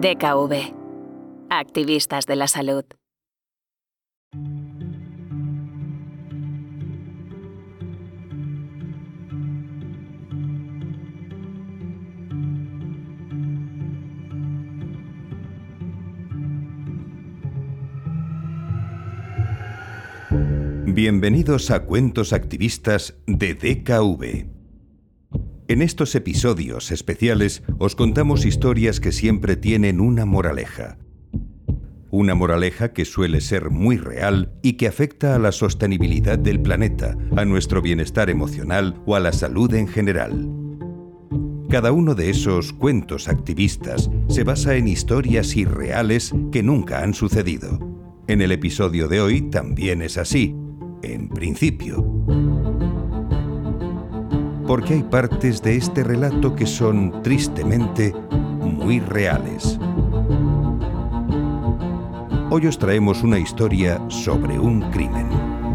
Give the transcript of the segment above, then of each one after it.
DKV. Activistas de la salud. Bienvenidos a Cuentos Activistas de DKV. En estos episodios especiales os contamos historias que siempre tienen una moraleja. Una moraleja que suele ser muy real y que afecta a la sostenibilidad del planeta, a nuestro bienestar emocional o a la salud en general. Cada uno de esos cuentos activistas se basa en historias irreales que nunca han sucedido. En el episodio de hoy también es así, en principio. Porque hay partes de este relato que son tristemente muy reales. Hoy os traemos una historia sobre un crimen.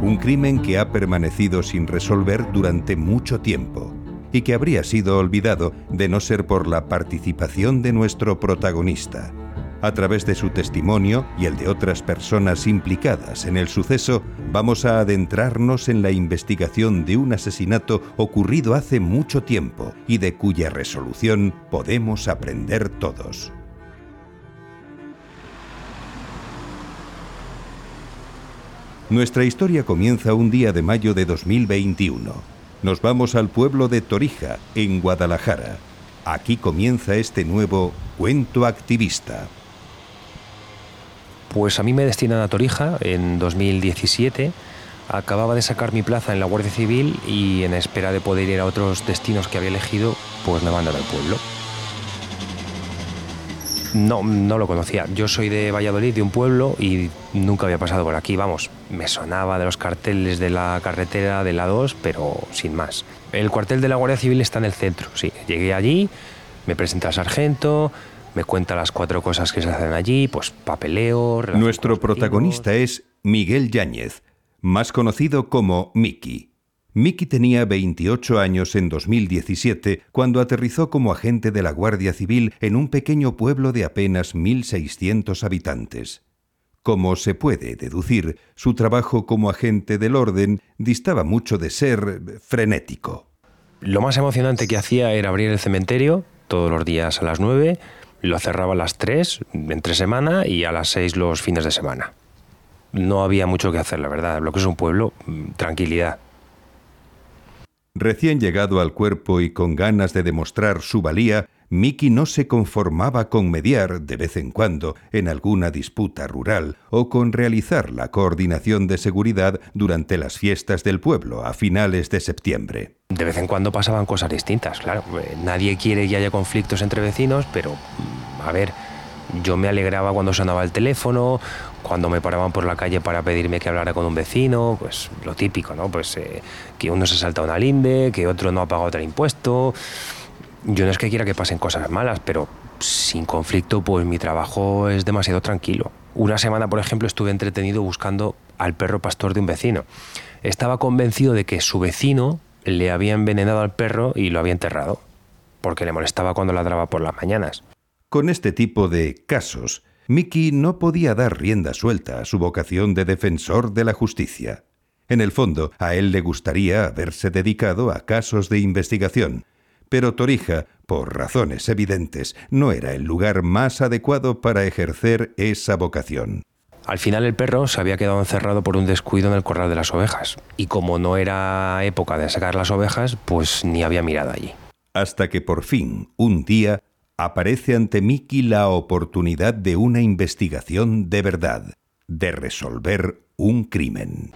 Un crimen que ha permanecido sin resolver durante mucho tiempo y que habría sido olvidado de no ser por la participación de nuestro protagonista, a través de su testimonio y el de otras personas implicadas en el suceso, vamos a adentrarnos en la investigación de un asesinato ocurrido hace mucho tiempo y de cuya resolución podemos aprender todos. Nuestra historia comienza un día de mayo de 2021. Nos vamos al pueblo de Torija, en Guadalajara. Aquí comienza este nuevo cuento activista. Pues a mí me destinan a Torija en 2017. Acababa de sacar mi plaza en la Guardia Civil y en espera de poder ir a otros destinos que había elegido, pues me mandan al pueblo. No, no lo conocía. Yo soy de Valladolid, de un pueblo, y nunca había pasado por aquí. Vamos, me sonaba de los carteles de la carretera de la 2, pero sin más. El cuartel de la Guardia Civil está en el centro, sí. Llegué allí, me presenté al sargento, me cuenta las cuatro cosas que se hacen allí, pues papeleo. Nuestro protagonista es Miguel Yáñez, más conocido como Miki. Miki tenía 28 años en 2017 cuando aterrizó como agente de la Guardia Civil en un pequeño pueblo de apenas 1.600 habitantes. Como se puede deducir, su trabajo como agente del orden distaba mucho de ser frenético. Lo más emocionante que hacía era abrir el cementerio todos los días a las 9, lo cerraba a las 3 entre semana y a las 6 los fines de semana. No había mucho que hacer, la verdad. Lo que es un pueblo, mm, tranquilidad. Recién llegado al cuerpo y con ganas de demostrar su valía, Miki no se conformaba con mediar de vez en cuando en alguna disputa rural o con realizar la coordinación de seguridad durante las fiestas del pueblo a finales de septiembre. De vez en cuando pasaban cosas distintas, claro. Eh, nadie quiere que haya conflictos entre vecinos, pero mm, a ver, yo me alegraba cuando sonaba el teléfono, cuando me paraban por la calle para pedirme que hablara con un vecino, pues lo típico, ¿no? Pues eh, que uno se salta una linde, que otro no ha pagado otro impuesto yo no es que quiera que pasen cosas malas, pero sin conflicto, pues mi trabajo es demasiado tranquilo. Una semana, por ejemplo, estuve entretenido buscando al perro pastor de un vecino. Estaba convencido de que su vecino le había envenenado al perro y lo había enterrado, porque le molestaba cuando ladraba por las mañanas. Con este tipo de casos, Mickey no podía dar rienda suelta a su vocación de defensor de la justicia. En el fondo, a él le gustaría haberse dedicado a casos de investigación, pero Torija, por razones evidentes, no era el lugar más adecuado para ejercer esa vocación. Al final el perro se había quedado encerrado por un descuido en el corral de las ovejas, y como no era época de sacar las ovejas, pues ni había mirado allí. Hasta que por fin, un día, aparece ante Miki la oportunidad de una investigación de verdad, de resolver un crimen.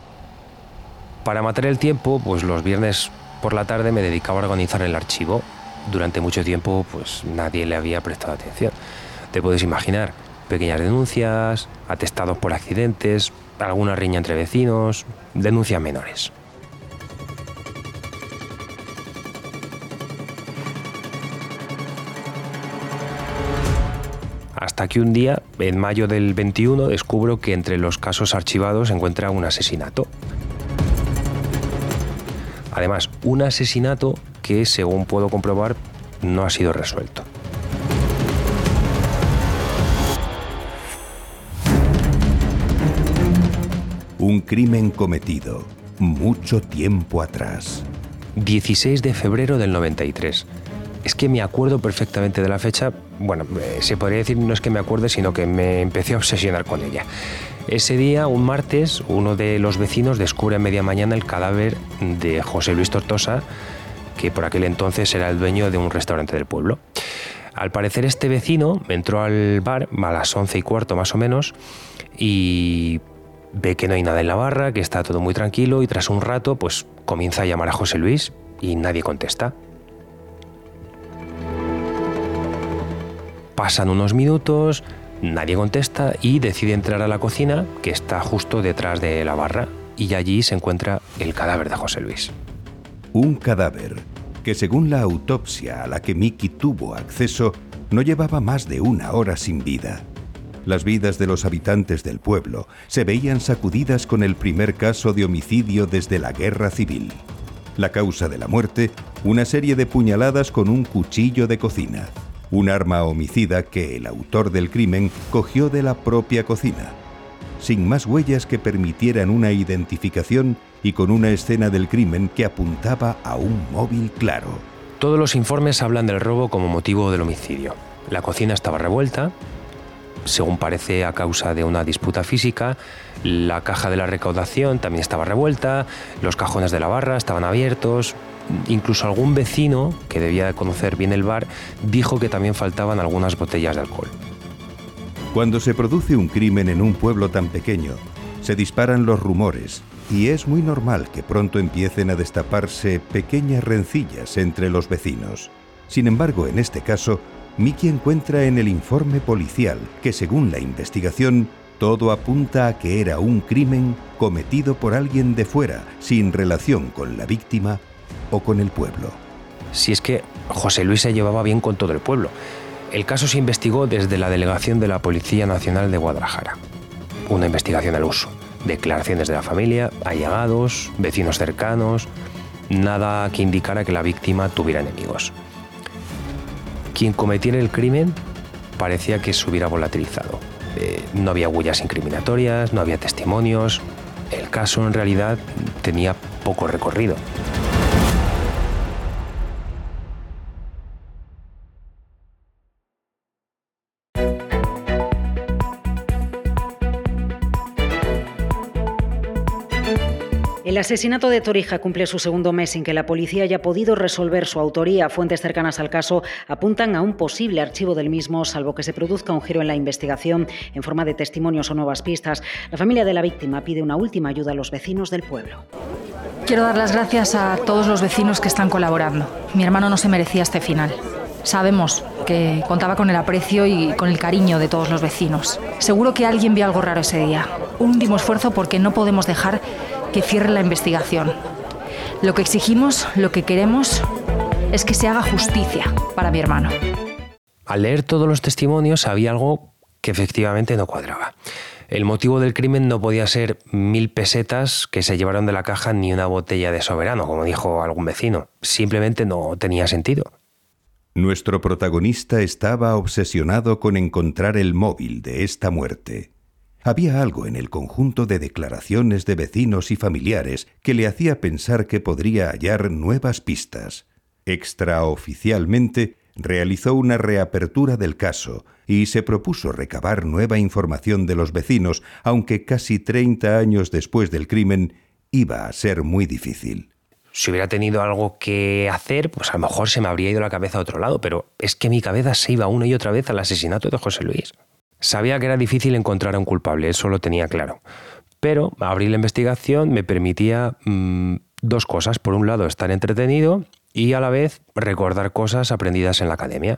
Para matar el tiempo, pues los viernes por la tarde me dedicaba a organizar el archivo. Durante mucho tiempo pues nadie le había prestado atención. Te puedes imaginar, pequeñas denuncias, atestados por accidentes, alguna riña entre vecinos, denuncias menores. Hasta que un día, en mayo del 21, descubro que entre los casos archivados se encuentra un asesinato. Además, un asesinato que, según puedo comprobar, no ha sido resuelto. Un crimen cometido mucho tiempo atrás. 16 de febrero del 93. Es que me acuerdo perfectamente de la fecha. Bueno, eh, se podría decir no es que me acuerde, sino que me empecé a obsesionar con ella. Ese día, un martes, uno de los vecinos descubre a media mañana el cadáver de José Luis Tortosa, que por aquel entonces era el dueño de un restaurante del pueblo. Al parecer este vecino entró al bar a las once y cuarto más o menos y ve que no hay nada en la barra, que está todo muy tranquilo y tras un rato pues comienza a llamar a José Luis y nadie contesta. Pasan unos minutos, nadie contesta y decide entrar a la cocina que está justo detrás de la barra y allí se encuentra el cadáver de José Luis. Un cadáver que según la autopsia a la que Mickey tuvo acceso no llevaba más de una hora sin vida. Las vidas de los habitantes del pueblo se veían sacudidas con el primer caso de homicidio desde la guerra civil. La causa de la muerte, una serie de puñaladas con un cuchillo de cocina, un arma homicida que el autor del crimen cogió de la propia cocina. Sin más huellas que permitieran una identificación y con una escena del crimen que apuntaba a un móvil claro. Todos los informes hablan del robo como motivo del homicidio. La cocina estaba revuelta, según parece a causa de una disputa física. La caja de la recaudación también estaba revuelta, los cajones de la barra estaban abiertos. Incluso algún vecino, que debía de conocer bien el bar, dijo que también faltaban algunas botellas de alcohol. Cuando se produce un crimen en un pueblo tan pequeño, se disparan los rumores y es muy normal que pronto empiecen a destaparse pequeñas rencillas entre los vecinos. Sin embargo, en este caso, Miki encuentra en el informe policial que según la investigación, todo apunta a que era un crimen cometido por alguien de fuera, sin relación con la víctima o con el pueblo. Si es que José Luis se llevaba bien con todo el pueblo. El caso se investigó desde la delegación de la Policía Nacional de Guadalajara. Una investigación al uso. Declaraciones de la familia, allegados, vecinos cercanos, nada que indicara que la víctima tuviera enemigos quien cometiera el crimen parecía que se hubiera volatilizado. Eh, no había huellas incriminatorias, no había testimonios. El caso en realidad tenía poco recorrido. Asesinato de Torija cumple su segundo mes sin que la policía haya podido resolver su autoría. Fuentes cercanas al caso apuntan a un posible archivo del mismo, salvo que se produzca un giro en la investigación en forma de testimonios o nuevas pistas. La familia de la víctima pide una última ayuda a los vecinos del pueblo. Quiero dar las gracias a todos los vecinos que están colaborando. Mi hermano no se merecía este final. Sabemos que contaba con el aprecio y con el cariño de todos los vecinos. Seguro que alguien vio algo raro ese día. Un último esfuerzo porque no podemos dejar que cierre la investigación. Lo que exigimos, lo que queremos, es que se haga justicia para mi hermano. Al leer todos los testimonios había algo que efectivamente no cuadraba. El motivo del crimen no podía ser mil pesetas que se llevaron de la caja ni una botella de soberano, como dijo algún vecino. Simplemente no tenía sentido. Nuestro protagonista estaba obsesionado con encontrar el móvil de esta muerte. Había algo en el conjunto de declaraciones de vecinos y familiares que le hacía pensar que podría hallar nuevas pistas. Extraoficialmente, realizó una reapertura del caso y se propuso recabar nueva información de los vecinos, aunque casi 30 años después del crimen iba a ser muy difícil. Si hubiera tenido algo que hacer, pues a lo mejor se me habría ido la cabeza a otro lado, pero es que mi cabeza se iba una y otra vez al asesinato de José Luis. Sabía que era difícil encontrar a un culpable, eso lo tenía claro. Pero abrir la investigación me permitía mm, dos cosas. Por un lado, estar entretenido y a la vez recordar cosas aprendidas en la academia.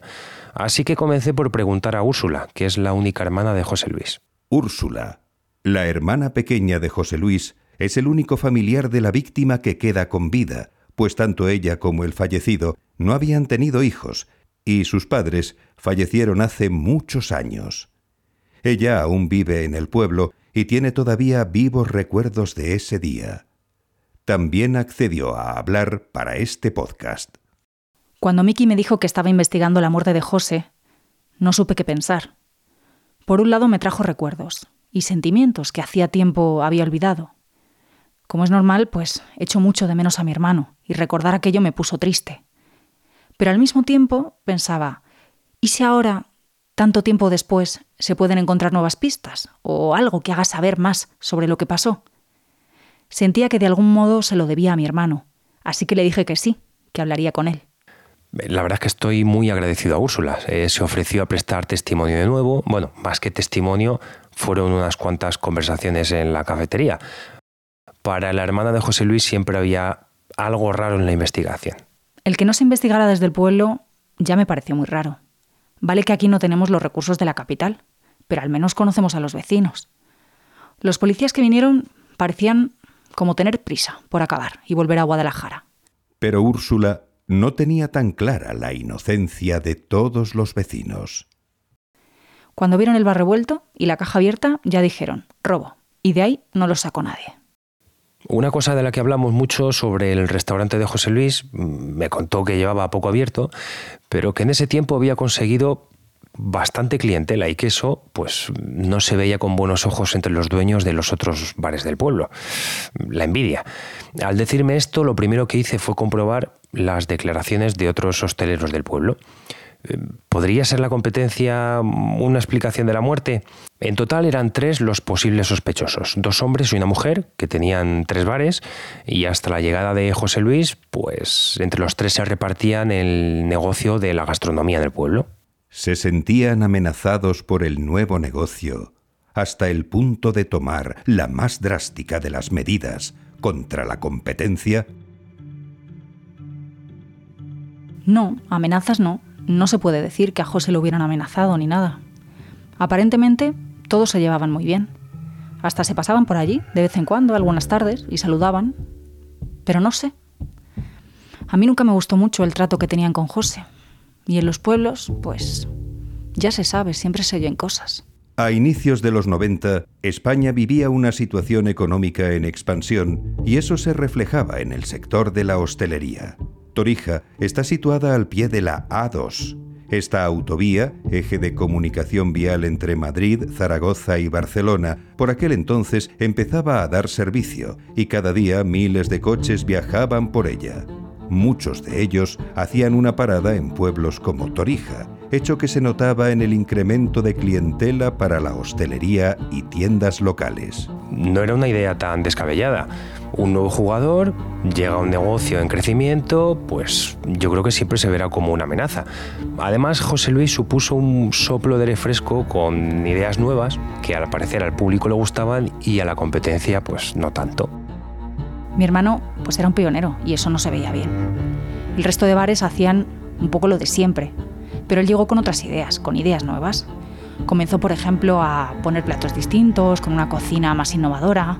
Así que comencé por preguntar a Úrsula, que es la única hermana de José Luis. Úrsula, la hermana pequeña de José Luis, es el único familiar de la víctima que queda con vida, pues tanto ella como el fallecido no habían tenido hijos, y sus padres fallecieron hace muchos años. Ella aún vive en el pueblo y tiene todavía vivos recuerdos de ese día. También accedió a hablar para este podcast. Cuando Miki me dijo que estaba investigando la muerte de José, no supe qué pensar. Por un lado me trajo recuerdos. y sentimientos que hacía tiempo había olvidado. Como es normal, pues echo mucho de menos a mi hermano, y recordar aquello me puso triste. Pero al mismo tiempo pensaba, ¿y si ahora, tanto tiempo después, se pueden encontrar nuevas pistas o algo que haga saber más sobre lo que pasó? Sentía que de algún modo se lo debía a mi hermano, así que le dije que sí, que hablaría con él. La verdad es que estoy muy agradecido a Úrsula. Eh, se ofreció a prestar testimonio de nuevo. Bueno, más que testimonio, fueron unas cuantas conversaciones en la cafetería. Para la hermana de José Luis siempre había algo raro en la investigación. El que no se investigara desde el pueblo ya me pareció muy raro. Vale que aquí no tenemos los recursos de la capital, pero al menos conocemos a los vecinos. Los policías que vinieron parecían como tener prisa por acabar y volver a Guadalajara. Pero Úrsula no tenía tan clara la inocencia de todos los vecinos. Cuando vieron el bar revuelto y la caja abierta, ya dijeron, robo, y de ahí no lo sacó nadie. Una cosa de la que hablamos mucho sobre el restaurante de José Luis, mm, me contó que llevaba poco abierto, pero que en ese tiempo había conseguido bastante clientela y que eso pues no se veía con buenos ojos entre los dueños de los otros bares del pueblo. La envidia. Al decirme esto, lo primero que hice fue comprobar las declaraciones de otros hosteleros del pueblo. ¿Podría ser la competencia una explicación de la muerte? En total eran tres los posibles sospechosos, dos hombres y una mujer, que tenían tres bares, y hasta la llegada de José Luis, pues entre los tres se repartían el negocio de la gastronomía del pueblo. Se sentían amenazados por el nuevo negocio, hasta el punto de tomar la más drástica de las medidas contra la competencia. No, amenazas no no se puede decir que a José lo hubieran amenazado ni nada. Aparentemente, todos se llevaban muy bien. Hasta se pasaban por allí, de vez en cuando, algunas tardes, y saludaban. Pero no sé. A mí nunca me gustó mucho el trato que tenían con José. Y en los pueblos, pues, ya se sabe, siempre se oyen cosas. A inicios de los 90, España vivía una situación económica en expansión y eso se reflejaba en el sector de la hostelería. Torija está situada al pie de la A2. Esta autovía, eje de comunicación vial entre Madrid, Zaragoza y Barcelona, por aquel entonces empezaba a dar servicio y cada día miles de coches viajaban por ella. Muchos de ellos hacían una parada en pueblos como Torija, hecho que se notaba en el incremento de clientela para la hostelería y tiendas locales. No era una idea tan descabellada un nuevo jugador, llega a un negocio en crecimiento, pues yo creo que siempre se verá como una amenaza. Además, José Luis supuso un soplo de refresco con ideas nuevas que al parecer al público le gustaban y a la competencia pues no tanto. Mi hermano pues era un pionero y eso no se veía bien. El resto de bares hacían un poco lo de siempre, pero él llegó con otras ideas, con ideas nuevas. Comenzó, por ejemplo, a poner platos distintos, con una cocina más innovadora,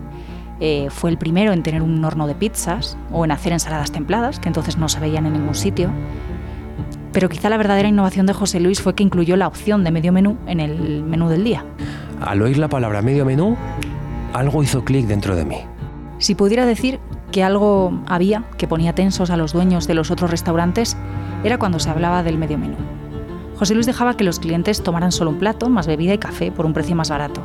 eh, fue el primero en tener un horno de pizzas o en hacer ensaladas templadas, que entonces no se veían en ningún sitio. Pero quizá la verdadera innovación de José Luis fue que incluyó la opción de medio menú en el menú del día. Al oír la palabra medio menú, algo hizo clic dentro de mí. Si pudiera decir que algo había que ponía tensos a los dueños de los otros restaurantes, era cuando se hablaba del medio menú. José Luis dejaba que los clientes tomaran solo un plato, más bebida y café por un precio más barato.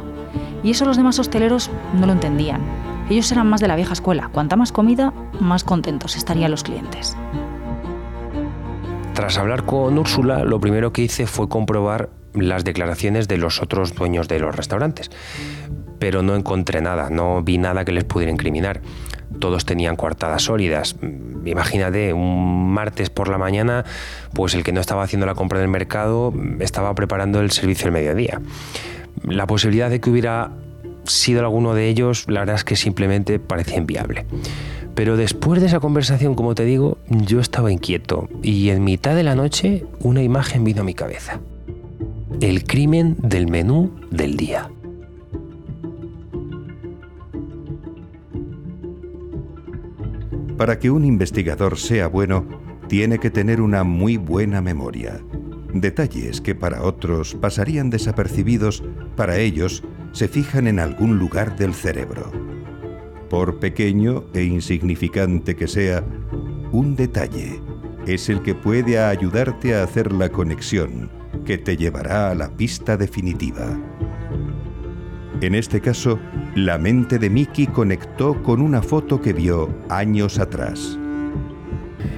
Y eso los demás hosteleros no lo entendían. Ellos eran más de la vieja escuela. Cuanta más comida, más contentos estarían los clientes. Tras hablar con Úrsula, lo primero que hice fue comprobar las declaraciones de los otros dueños de los restaurantes. Pero no encontré nada, no vi nada que les pudiera incriminar. Todos tenían coartadas sólidas. Imagínate, un martes por la mañana, pues el que no estaba haciendo la compra del mercado estaba preparando el servicio del mediodía. La posibilidad de que hubiera sido alguno de ellos, la verdad es que simplemente parecía inviable. Pero después de esa conversación, como te digo, yo estaba inquieto y en mitad de la noche una imagen vino a mi cabeza. El crimen del menú del día. Para que un investigador sea bueno, tiene que tener una muy buena memoria. Detalles que para otros pasarían desapercibidos, para ellos se fijan en algún lugar del cerebro. Por pequeño e insignificante que sea, un detalle es el que puede ayudarte a hacer la conexión que te llevará a la pista definitiva. En este caso, la mente de Mickey conectó con una foto que vio años atrás.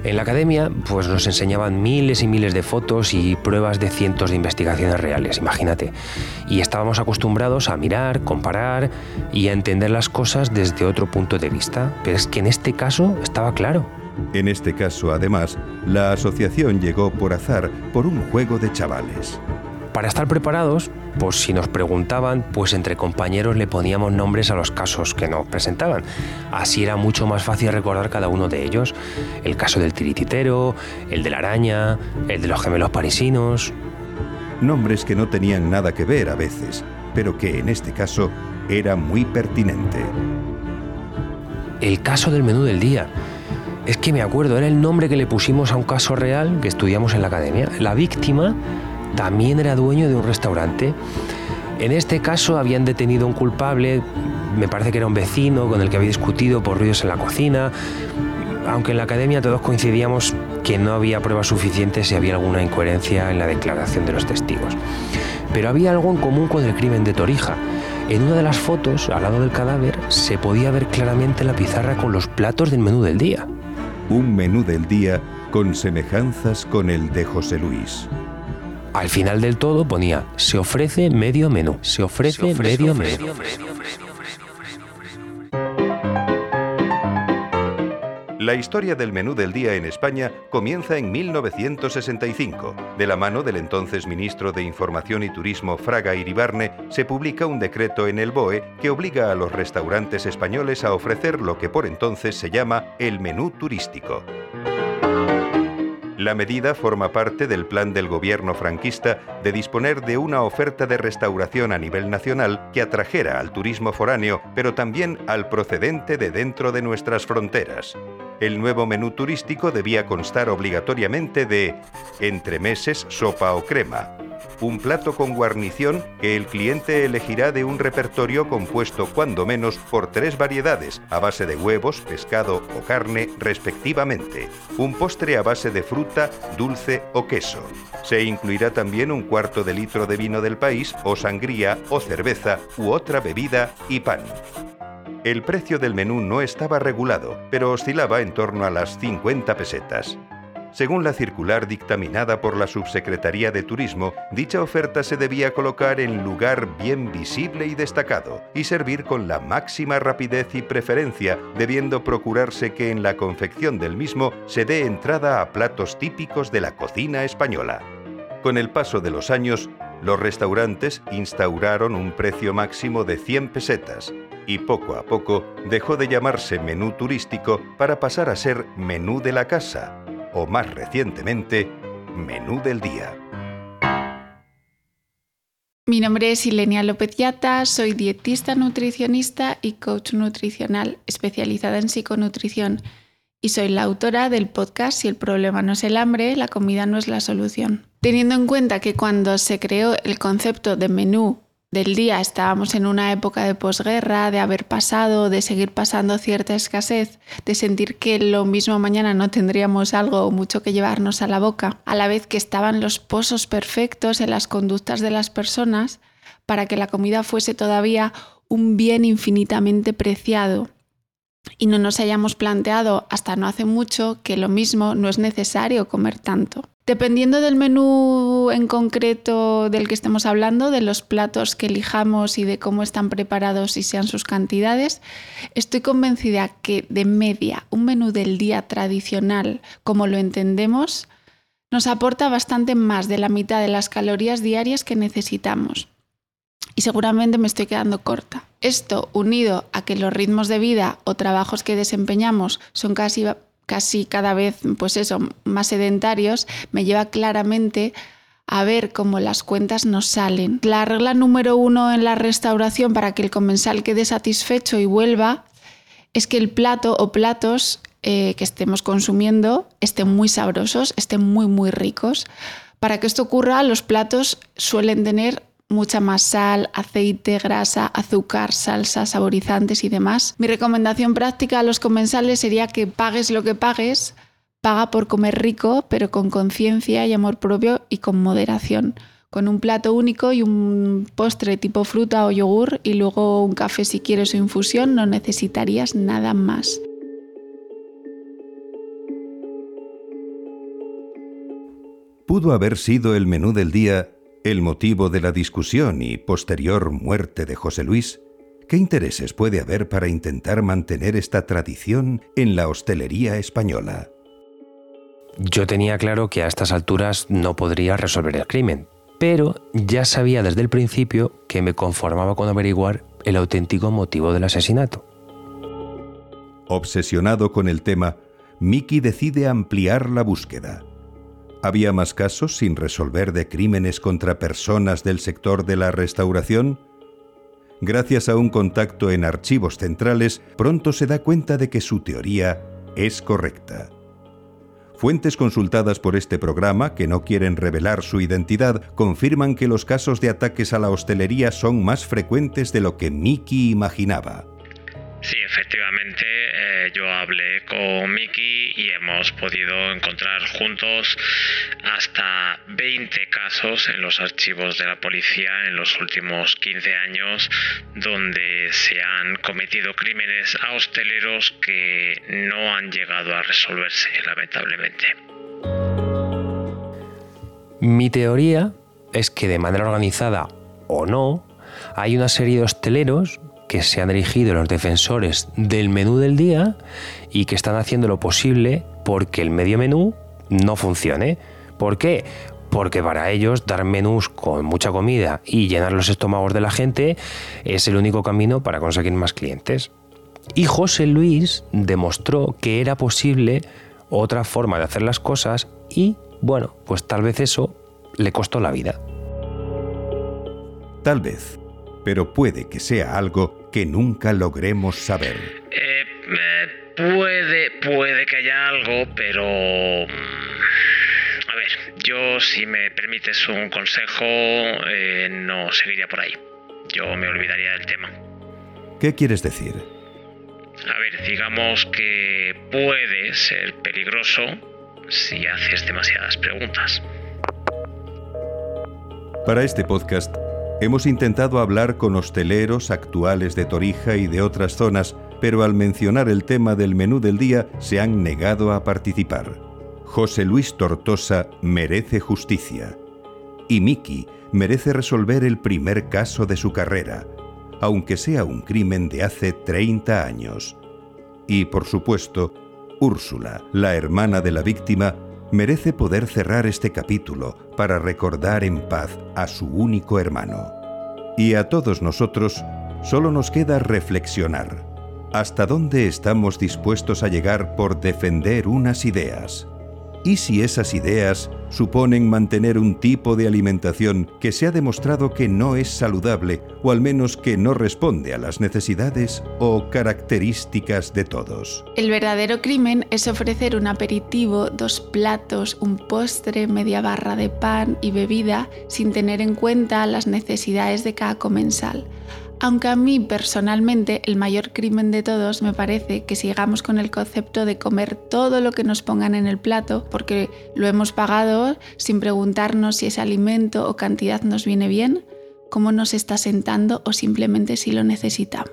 En la academia, pues nos enseñaban miles y miles de fotos y pruebas de cientos de investigaciones reales, imagínate. Y estábamos acostumbrados a mirar, comparar y a entender las cosas desde otro punto de vista. Pero es que en este caso estaba claro. En este caso, además, la asociación llegó por azar por un juego de chavales. Para estar preparados, pues si nos preguntaban, pues entre compañeros le poníamos nombres a los casos que nos presentaban. Así era mucho más fácil recordar cada uno de ellos. El caso del tirititero, el de la araña, el de los gemelos parisinos. Nombres que no tenían nada que ver a veces, pero que en este caso era muy pertinente. El caso del menú del día. Es que me acuerdo, era el nombre que le pusimos a un caso real que estudiamos en la academia. La víctima también era dueño de un restaurante. En este caso habían detenido a un culpable, me parece que era un vecino con el que había discutido por ruidos en la cocina, aunque en la academia todos coincidíamos que no había pruebas suficientes y había alguna incoherencia en la declaración de los testigos. Pero había algo en común con el crimen de Torija. En una de las fotos, al lado del cadáver, se podía ver claramente la pizarra con los platos del menú del día. Un menú del día con semejanzas con el de José Luis. Al final del todo ponía, se ofrece medio menú, se ofrece, medio menú. La historia del menú del día en España comienza en 1965. De la mano del entonces ministro de Información y Turismo Fraga Iribarne, se publica un decreto en el BOE que obliga a los restaurantes españoles a ofrecer lo que por entonces se llama el menú turístico. La medida forma parte del plan del gobierno franquista de disponer de una oferta de restauración a nivel nacional que atrajera al turismo foráneo, pero también al procedente de dentro de nuestras fronteras. El nuevo menú turístico debía constar obligatoriamente de entremeses, sopa o crema, un plato con guarnición que el cliente elegirá de un repertorio compuesto cuando menos por tres variedades a base de huevos, pescado o carne respectivamente, un postre a base de fruta, dulce o queso. Se incluirá también un cuarto de litro de vino del país o sangría o cerveza u otra bebida y pan. El precio del menú no estaba regulado, pero oscilaba en torno a las 50 pesetas. Según la circular dictaminada por la Subsecretaría de Turismo, dicha oferta se debía colocar en lugar bien visible y destacado y servir con la máxima rapidez y preferencia, debiendo procurarse que en la confección del mismo se dé entrada a platos típicos de la cocina española. Con el paso de los años, los restaurantes instauraron un precio máximo de 100 pesetas y poco a poco dejó de llamarse menú turístico para pasar a ser menú de la casa, o más recientemente, menú del día. Mi nombre es Ilenia López Yata, soy dietista nutricionista y coach nutricional especializada en psiconutrición y soy la autora del podcast Si el problema no es el hambre, la comida no es la solución. Teniendo en cuenta que cuando se creó el concepto de menú del día estábamos en una época de posguerra, de haber pasado, de seguir pasando cierta escasez, de sentir que lo mismo mañana no tendríamos algo o mucho que llevarnos a la boca, a la vez que estaban los pozos perfectos en las conductas de las personas para que la comida fuese todavía un bien infinitamente preciado y no nos hayamos planteado hasta no hace mucho que lo mismo no es necesario comer tanto. Dependiendo del menú en concreto del que estemos hablando, de los platos que elijamos y de cómo están preparados y sean sus cantidades, estoy convencida que de media un menú del día tradicional, como lo entendemos, nos aporta bastante más de la mitad de las calorías diarias que necesitamos. Y seguramente me estoy quedando corta. Esto, unido a que los ritmos de vida o trabajos que desempeñamos son casi casi cada vez, pues eso, más sedentarios, me lleva claramente a ver cómo las cuentas nos salen. La regla número uno en la restauración para que el comensal quede satisfecho y vuelva es que el plato o platos eh, que estemos consumiendo estén muy sabrosos, estén muy, muy ricos. Para que esto ocurra, los platos suelen tener mucha más sal, aceite, grasa, azúcar, salsa, saborizantes y demás. Mi recomendación práctica a los comensales sería que pagues lo que pagues, paga por comer rico, pero con conciencia y amor propio y con moderación. con un plato único y un postre tipo fruta o yogur y luego un café si quieres o infusión, no necesitarías nada más. Pudo haber sido el menú del día el motivo de la discusión y posterior muerte de José Luis. ¿Qué intereses puede haber para intentar mantener esta tradición en la hostelería española? Yo tenía claro que a estas alturas no podría resolver el crimen, pero ya sabía desde el principio que me conformaba con averiguar el auténtico motivo del asesinato. Obsesionado con el tema, Mickey decide ampliar la búsqueda. ¿Había más casos sin resolver de crímenes contra personas del sector de la restauración? Gracias a un contacto en archivos centrales, pronto se da cuenta de que su teoría es correcta. Fuentes consultadas por este programa, que no quieren revelar su identidad, confirman que los casos de ataques a la hostelería son más frecuentes de lo que Mickey imaginaba. Sí, efectivamente, eh, yo hablé con Miki y hemos podido encontrar juntos hasta 20 casos en los archivos de la policía en los últimos 15 años donde se han cometido crímenes a hosteleros que no han llegado a resolverse, lamentablemente. Mi teoría es que de manera organizada o no, hay una serie de hosteleros que se han dirigido los defensores del menú del día y que están haciendo lo posible porque el medio menú no funcione. ¿Por qué? Porque para ellos dar menús con mucha comida y llenar los estómagos de la gente es el único camino para conseguir más clientes. Y José Luis demostró que era posible otra forma de hacer las cosas y, bueno, pues tal vez eso le costó la vida. Tal vez, pero puede que sea algo que nunca logremos saber. Eh, eh, puede, puede que haya algo, pero... Mm, a ver, yo si me permites un consejo, eh, no seguiría por ahí. Yo me olvidaría del tema. ¿Qué quieres decir? A ver, digamos que puede ser peligroso si haces demasiadas preguntas. Para este podcast Hemos intentado hablar con hosteleros actuales de Torija y de otras zonas, pero al mencionar el tema del menú del día se han negado a participar. José Luis Tortosa merece justicia. Y Miki merece resolver el primer caso de su carrera, aunque sea un crimen de hace 30 años. Y, por supuesto, Úrsula, la hermana de la víctima, merece poder cerrar este capítulo para recordar en paz a su único hermano. Y a todos nosotros solo nos queda reflexionar. ¿Hasta dónde estamos dispuestos a llegar por defender unas ideas? ¿Y si esas ideas suponen mantener un tipo de alimentación que se ha demostrado que no es saludable o al menos que no responde a las necesidades o características de todos? El verdadero crimen es ofrecer un aperitivo, dos platos, un postre, media barra de pan y bebida sin tener en cuenta las necesidades de cada comensal aunque a mí personalmente el mayor crimen de todos me parece que sigamos con el concepto de comer todo lo que nos pongan en el plato porque lo hemos pagado sin preguntarnos si ese alimento o cantidad nos viene bien, cómo nos está sentando o simplemente si lo necesitamos.